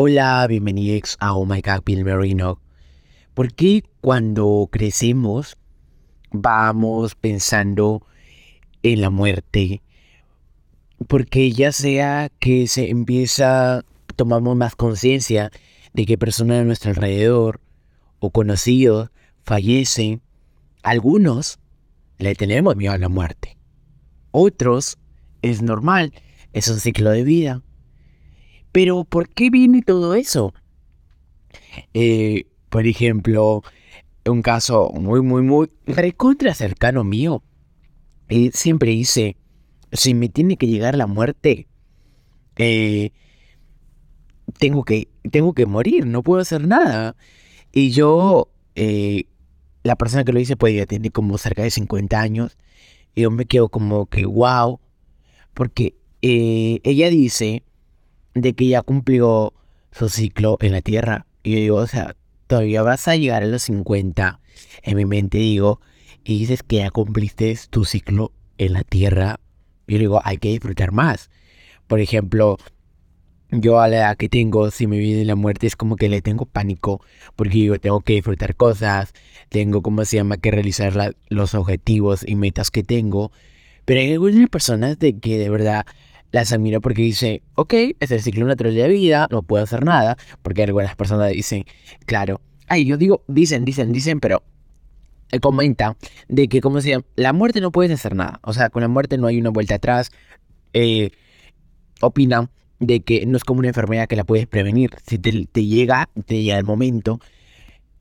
Hola, bienvenidos a Oh My God, Bill Merino. ¿Por qué cuando crecemos vamos pensando en la muerte? Porque ya sea que se empieza, tomamos más conciencia de que personas a nuestro alrededor o conocidos fallecen, algunos le tenemos miedo a la muerte. Otros es normal, es un ciclo de vida. Pero ¿por qué viene todo eso? Eh, por ejemplo, un caso muy, muy, muy recontra cercano mío. Eh, siempre dice, si me tiene que llegar la muerte, eh, tengo, que, tengo que morir, no puedo hacer nada. Y yo, la persona que lo dice, pues ya tiene como cerca de 50 años. Y yo me quedo como que, wow, porque ella dice de que ya cumplió su ciclo en la Tierra. Y yo digo, o sea, todavía vas a llegar a los 50. En mi mente digo, y dices que ya cumpliste tu ciclo en la Tierra. Yo digo, hay que disfrutar más. Por ejemplo, yo a la edad que tengo, si me viene la muerte, es como que le tengo pánico. Porque yo tengo que disfrutar cosas. Tengo, ¿cómo se llama?, que realizar los objetivos y metas que tengo. Pero hay algunas personas de que de verdad las admiro porque dice, ok, es el ciclo natural de la vida, no puedo hacer nada, porque algunas personas dicen, claro, ay, yo digo, dicen, dicen, dicen, pero comenta de que, como decía, la muerte no puedes hacer nada, o sea, con la muerte no hay una vuelta atrás, eh, opina de que no es como una enfermedad que la puedes prevenir, si te, te llega, te llega el momento,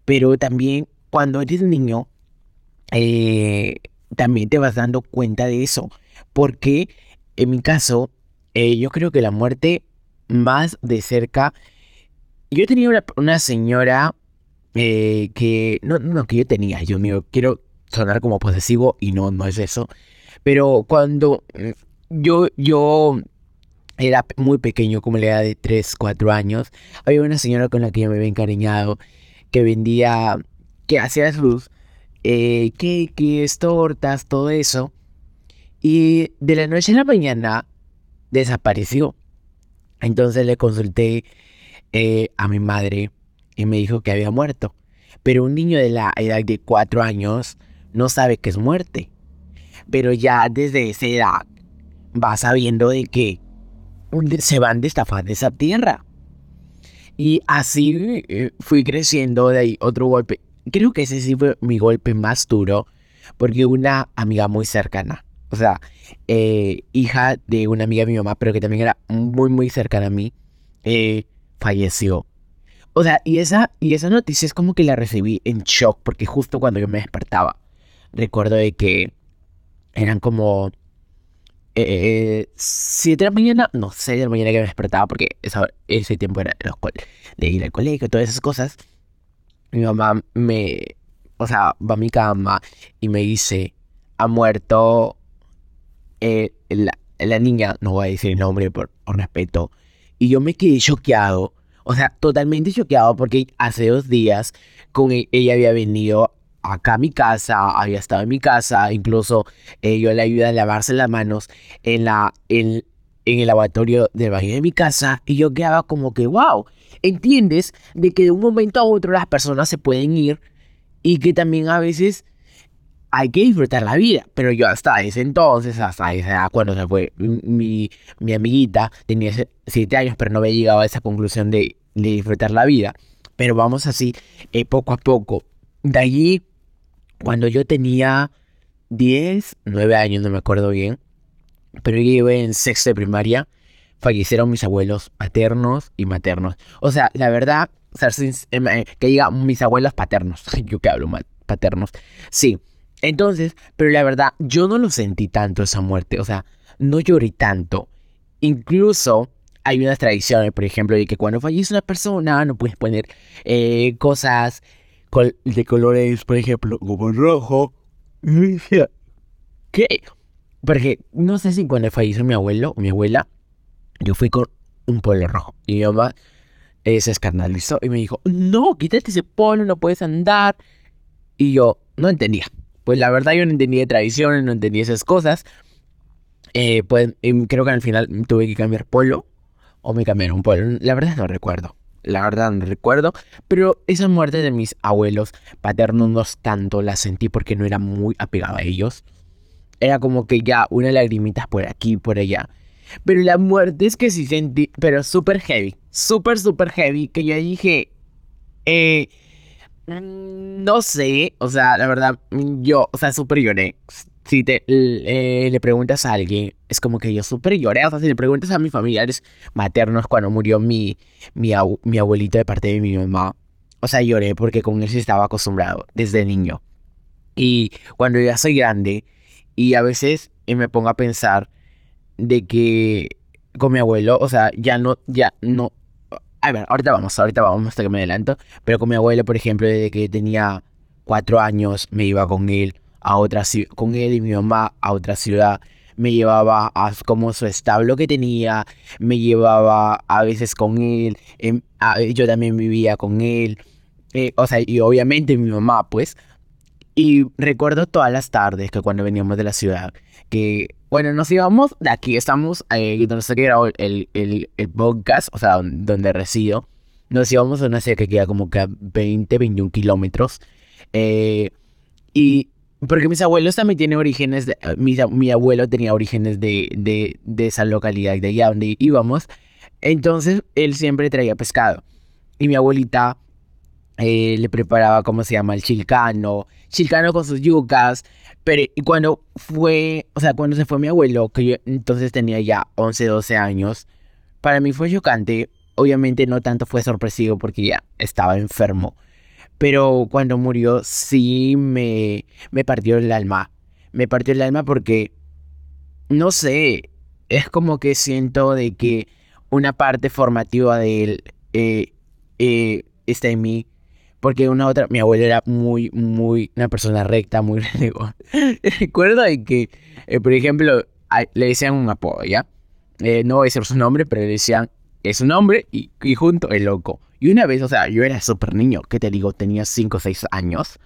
pero también cuando eres niño, eh, también te vas dando cuenta de eso, porque en mi caso, eh, yo creo que la muerte más de cerca. Yo tenía una, señora eh, que. No, no, que yo tenía, yo mío, quiero sonar como posesivo y no, no es eso. Pero cuando mm, yo, yo era muy pequeño, como la edad de 3, 4 años, había una señora con la que yo me había encariñado, que vendía, que hacía sus eh, cakes, tortas, todo eso. Y de la noche a la mañana desapareció. Entonces le consulté eh, a mi madre y me dijo que había muerto. Pero un niño de la edad de cuatro años no sabe que es muerte. Pero ya desde esa edad va sabiendo de que se van de esta faz de esa tierra. Y así eh, fui creciendo de ahí otro golpe. Creo que ese sí fue mi golpe más duro. Porque una amiga muy cercana o sea, eh, hija de una amiga de mi mamá, pero que también era muy, muy cercana a mí, eh, falleció. O sea, y esa, y esa noticia es como que la recibí en shock, porque justo cuando yo me despertaba, recuerdo de que eran como eh, 7 de la mañana, no, 6 de la mañana que me despertaba, porque ese tiempo era de ir al colegio, todas esas cosas. Mi mamá me, o sea, va a mi cama y me dice, ha muerto eh, la, niña, no voy a decir el nombre por, respeto, y yo me quedé choqueado, o sea, totalmente choqueado porque hace dos días con e, ella había venido acá a mi casa, había estado en mi casa, incluso eh, yo le ayudé a lavarse las manos en, la, en el lavatorio del baño de mi casa y yo quedaba como que, wow, entiendes de que de un momento a otro las personas se pueden ir y que también a veces hay que disfrutar la vida. Pero yo hasta ese entonces, hasta edad, cuando se fue mi, mi amiguita, tenía siete años, pero no había llegado a esa conclusión de, disfrutar la vida. Pero vamos así, eh, poco a poco. De allí, cuando yo tenía 10, 9 años, no me acuerdo bien, pero yo iba en sexto de primaria, fallecieron mis abuelos paternos y maternos. O sea, la verdad, eh, que diga mis abuelos paternos, yo que hablo mal, paternos. Sí, entonces, pero la verdad, yo no lo sentí tanto esa muerte, o sea, no lloré tanto. Incluso hay unas tradiciones, por ejemplo, de que cuando fallece una persona no puedes poner eh, cosas de colores, por ejemplo, como rojo. ¿Qué? Porque no sé si cuando falleció mi abuelo o mi abuela, yo fui con un polo rojo. Y mi mamá eh, se escarnalizó y me dijo, no, quítate ese polo, no puedes andar. Y yo no entendía pues la verdad yo no entendía de tradiciones, no entendía esas cosas. Eh, pues creo que al final tuve que cambiar polo o me cambiaron polo. La verdad no recuerdo. la verdad no recuerdo, pero esa muerte de mis abuelos paternos no tanto la sentí porque no era muy apegado a ellos. Era como que ya una lagrimita por aquí, por allá. Pero la muerte es que sí sentí, pero súper heavy, súper, súper heavy, que yo dije, eh, no sé, o sea, la verdad, yo, o sea, súper lloré. Si te eh, le preguntas a alguien, es como que yo súper lloré. O sea, si le preguntas a mis familiares maternos cuando murió mi, mi, abuelito de parte de mi mamá, o sea, lloré porque con él sí estaba acostumbrado desde niño. Y cuando ya soy grande, y a veces me pongo a pensar de que con mi abuelo, o sea, ya no, ya no. A ver, ahorita vamos, ahorita vamos hasta que me adelanto. Pero con mi abuelo, por ejemplo, desde que tenía cuatro años, me iba con él a otra con él y mi mamá a otra ciudad. Me llevaba a como su establo que tenía, me llevaba a veces con él, em, yo también vivía con él. Eh, o sea, y obviamente mi mamá, pues. Y recuerdo todas las tardes que cuando veníamos de la ciudad, que bueno, nos íbamos de aquí, estamos eh, donde se queda el, el, el, podcast, o sea, donde resido. Nos íbamos a una ciudad que queda como que a 20, 21 kilómetros. Eh, y porque mis abuelos también tienen orígenes, de, eh, mi, mi abuelo tenía orígenes de, de, de esa localidad, de allá donde íbamos. Entonces, él siempre traía pescado. Y mi abuelita eh, le preparaba, ¿cómo se llama? El chilcano, chilcano con sus yucas, pero cuando fue, o sea, cuando se fue mi abuelo, que yo entonces tenía ya 11, 12 años, para mí fue chocante. Obviamente no tanto fue sorpresivo porque ya estaba enfermo. Pero cuando murió sí me, me partió el alma. Me partió el alma porque, no sé, es como que siento de que una parte formativa de él eh, eh, está en mí porque una otra, mi abuela era muy, muy, una persona recta, muy Recuerdo de que, eh, por ejemplo, le decían un apodo, ¿ya? Eh, no voy a decir su nombre, pero le decían, es un nombre y, y junto el loco. Y una vez, o sea, yo era súper niño, ¿qué te digo? Tenía 5 o 6 años.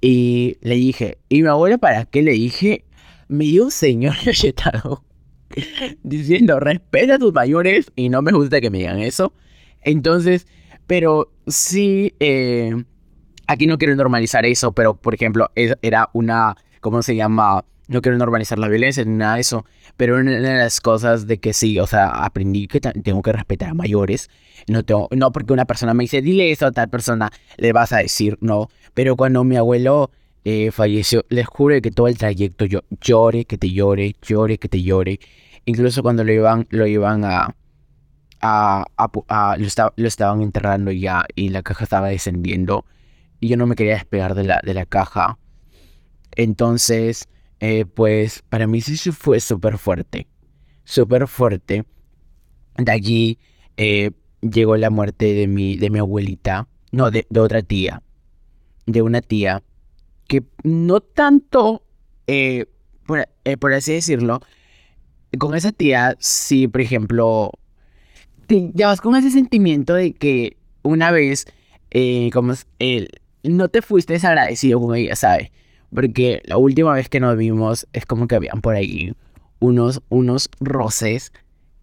Y le dije, ¿y mi abuela para qué le dije? Me dio un señor galletado diciendo, respeta a tus mayores y no me gusta que me digan eso. Entonces, pero sí, eh, aquí no quiero normalizar eso, pero por ejemplo, era una, ¿cómo se llama? No quiero normalizar la violencia ni nada de eso, pero una de las cosas de que sí, o sea, aprendí que tengo que respetar a mayores. No, tengo, no porque una persona me dice, dile eso a tal persona, le vas a decir no. Pero cuando mi abuelo eh, falleció, les juro que todo el trayecto yo llore, que te llore, llore, que te llore. Incluso cuando lo iban, lo iban a, lo, estaban enterrando ya y la caja estaba descendiendo y yo no me quería despegar de la, de la caja. Entonces, eh, pues para mí sí fue súper fuerte, súper fuerte. De allí eh, llegó la muerte de mi, de mi abuelita, no, de, otra tía, de una tía que no tanto, eh, por, por así decirlo, con esa tía, sí, por ejemplo, ya vas con ese sentimiento de que una vez, eh, como él, no te fuiste desagradecido con ella, ¿sabes? Porque la última vez que nos vimos es como que habían por ahí unos, unos roces.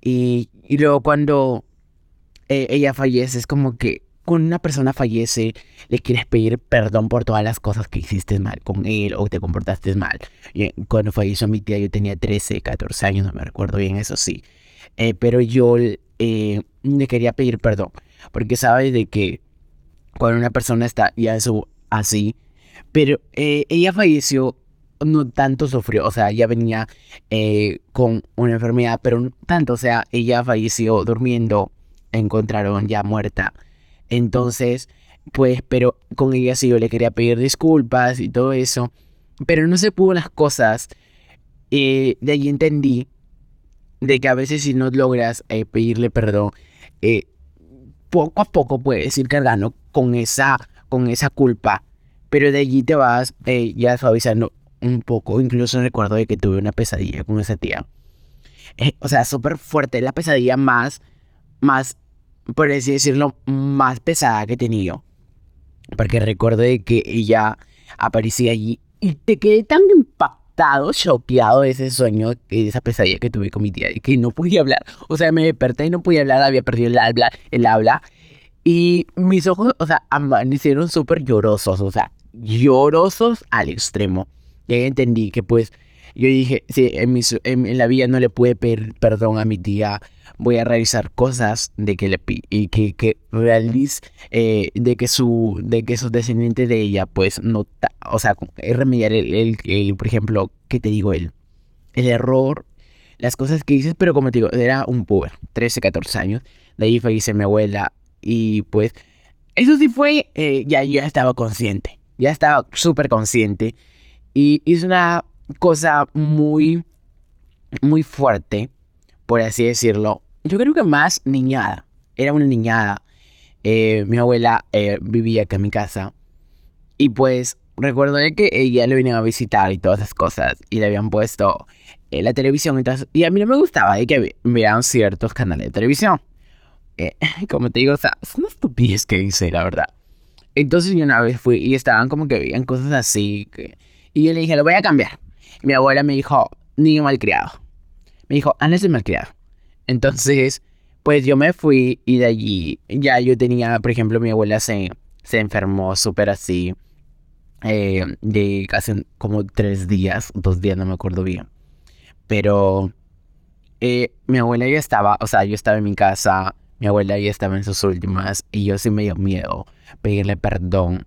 Y, y luego cuando eh, ella fallece, es como que cuando una persona fallece, le quieres pedir perdón por todas las cosas que hiciste mal con él o te comportaste mal. Y cuando falleció mi tía, yo tenía 13, 14 años, no me recuerdo bien, eso sí. Eh, pero yo eh, le quería pedir perdón. Porque sabes de que cuando una persona está ya eso así, pero eh, ella falleció, no tanto sufrió, o sea, ella venía eh, con una enfermedad, pero no tanto, o sea, ella falleció durmiendo, encontraron ya muerta. Entonces, pues, pero con ella sí yo le quería pedir disculpas y todo eso, pero no se pudo las cosas. de ahí entendí de que a veces si no logras eh, pedirle perdón, eh, poco a poco puedes ir cargando con esa, con esa culpa, pero de allí te vas eh, ya suavizando un poco. Incluso recuerdo de que tuve una pesadilla con esa tía. o sea, súper fuerte, la pesadilla más, más, por así decirlo, más pesada que he tenido. Porque recuerdo de que ella aparecía allí y te quedé tan impactado choqueado de ese sueño, de esa pesadilla que tuve con mi tía, y que no podía hablar. O sea, me desperté y no podía hablar, había perdido el habla, el habla. Y mis ojos, o sea, amanecieron súper llorosos, o sea, llorosos al extremo. Y ahí entendí que pues yo dije, sí, en, en, la vida no le puede pedir perdón a mi tía, voy a realizar cosas de que le y que, que realice, eh, de que su, de que sus descendientes de ella, pues no, o sea, remediar el, el, por ejemplo, ¿qué te digo él? El error, las cosas que dices, pero como te digo, era un puber, 13, 14 años, de ahí falleció mi abuela y pues, eso sí fue, eh, ya yo estaba consciente, ya estaba súper consciente y hice una cosa muy, muy fuerte, por así decirlo. Yo creo que más niñada. Era una niñada. Eh, mi abuela eh, vivía acá en mi casa. Y pues recuerdo que ella le venía a visitar y todas esas cosas. Y le habían puesto eh, la televisión. y a mí no me gustaba de que vean ciertos canales de televisión. como te digo, o sea, una estupidez que hice, la verdad. Entonces yo una vez fui y estaban como que veían cosas así. y yo le dije, lo voy a cambiar mi abuela me dijo, niño malcriado. Me dijo, Ana es malcriado. Entonces, pues yo me fui y de allí ya yo tenía, por ejemplo, mi abuela se, se enfermó súper así, eh, de casi como tres días, dos días, no me acuerdo bien. Pero eh, mi abuela ya estaba, o sea, yo estaba en mi casa, mi abuela ya estaba en sus últimas y yo sí me dio miedo pedirle perdón.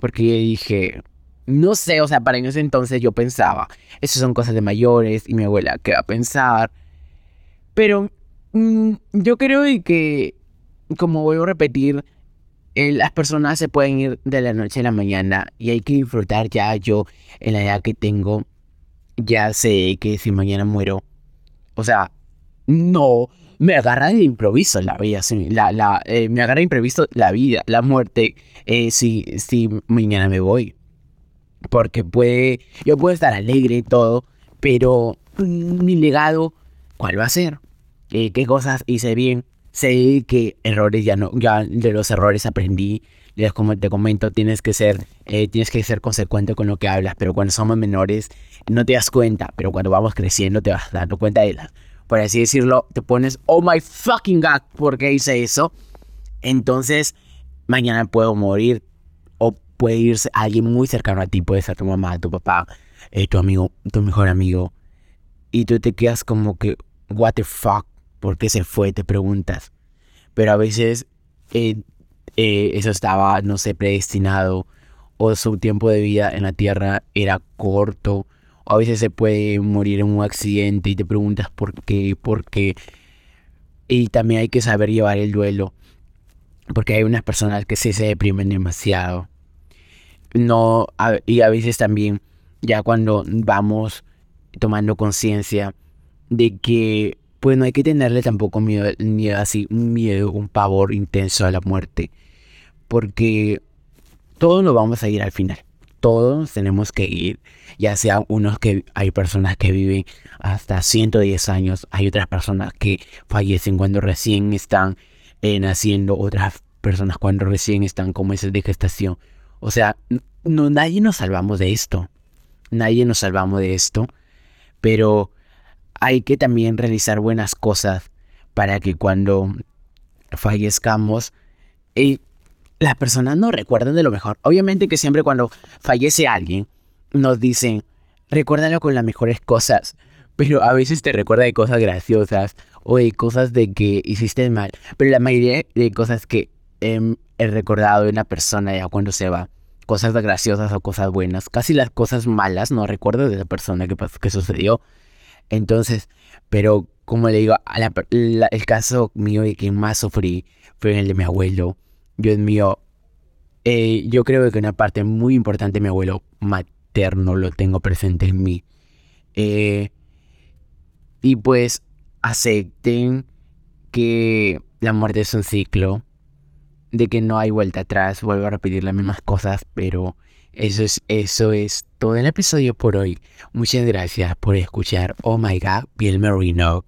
Porque yo dije, no sé, o sea, para ese entonces yo pensaba, eso son cosas de mayores y mi abuela, ¿qué va a pensar? Pero mm, yo creo que, como voy a repetir, eh, las personas se pueden ir de la noche a la mañana y hay que disfrutar ya yo en la edad que tengo, ya sé que si mañana muero, o sea, no, me agarra de improviso la vida, la, la, eh, me agarra de la vida, la muerte, eh, si, si mañana me voy. Porque puede, yo puedo estar alegre y todo, pero mi legado, ¿cuál va a ser? ¿Qué, qué cosas hice bien? Sé que errores ya no, ya de los errores aprendí. Como te comento, tienes que ser, eh, tienes que ser consecuente con lo que hablas, pero cuando somos menores no te das cuenta, pero cuando vamos creciendo te vas dando cuenta de las, por así decirlo, te pones, oh my fucking god, ¿por qué hice eso? Entonces, mañana puedo morir, puede irse alguien muy cercano a ti, puede ser tu mamá, tu papá, eh, tu amigo, tu mejor amigo, y tú te quedas como que, what the fuck, ¿por qué se fue? Te preguntas. Pero a veces eh, eh, eso estaba, no sé, predestinado, o su tiempo de vida en la tierra era corto, o a veces se puede morir en un accidente y te preguntas por qué, por qué. Y también hay que saber llevar el duelo, porque hay unas personas que sí se deprimen demasiado no, y a veces también, ya cuando vamos tomando conciencia de que, pues no hay que tenerle tampoco miedo, miedo así, un miedo, un pavor intenso a la muerte, porque todos nos vamos a ir al final. Todos tenemos que ir, ya sea unos que hay personas que viven hasta 110 años, hay otras personas que fallecen cuando recién están eh, naciendo, otras personas cuando recién están como meses de gestación. O sea, no, nadie nos salvamos de esto. Nadie nos salvamos de esto. Pero hay que también realizar buenas cosas para que cuando fallezcamos, eh, las personas nos recuerden de lo mejor. Obviamente que siempre cuando fallece alguien, nos dicen, recuérdalo con las mejores cosas. Pero a veces te recuerda de cosas graciosas o de cosas de que hiciste mal. Pero la mayoría de cosas que he recordado de una persona ya cuando se va. Cosas graciosas o cosas buenas. Casi las cosas malas no recuerdo de esa persona que, que sucedió. Entonces, pero como le digo, el caso mío de que más sufrí fue el de mi abuelo. Dios mío, eh, yo creo que una parte muy importante de mi abuelo materno lo tengo presente en mí. Eh, y pues acepten que la muerte es un ciclo de que no hay vuelta atrás, vuelvo a repetir las mismas cosas, pero eso es, eso es todo el episodio por hoy. Muchas gracias por escuchar Oh My God, Bill Merino.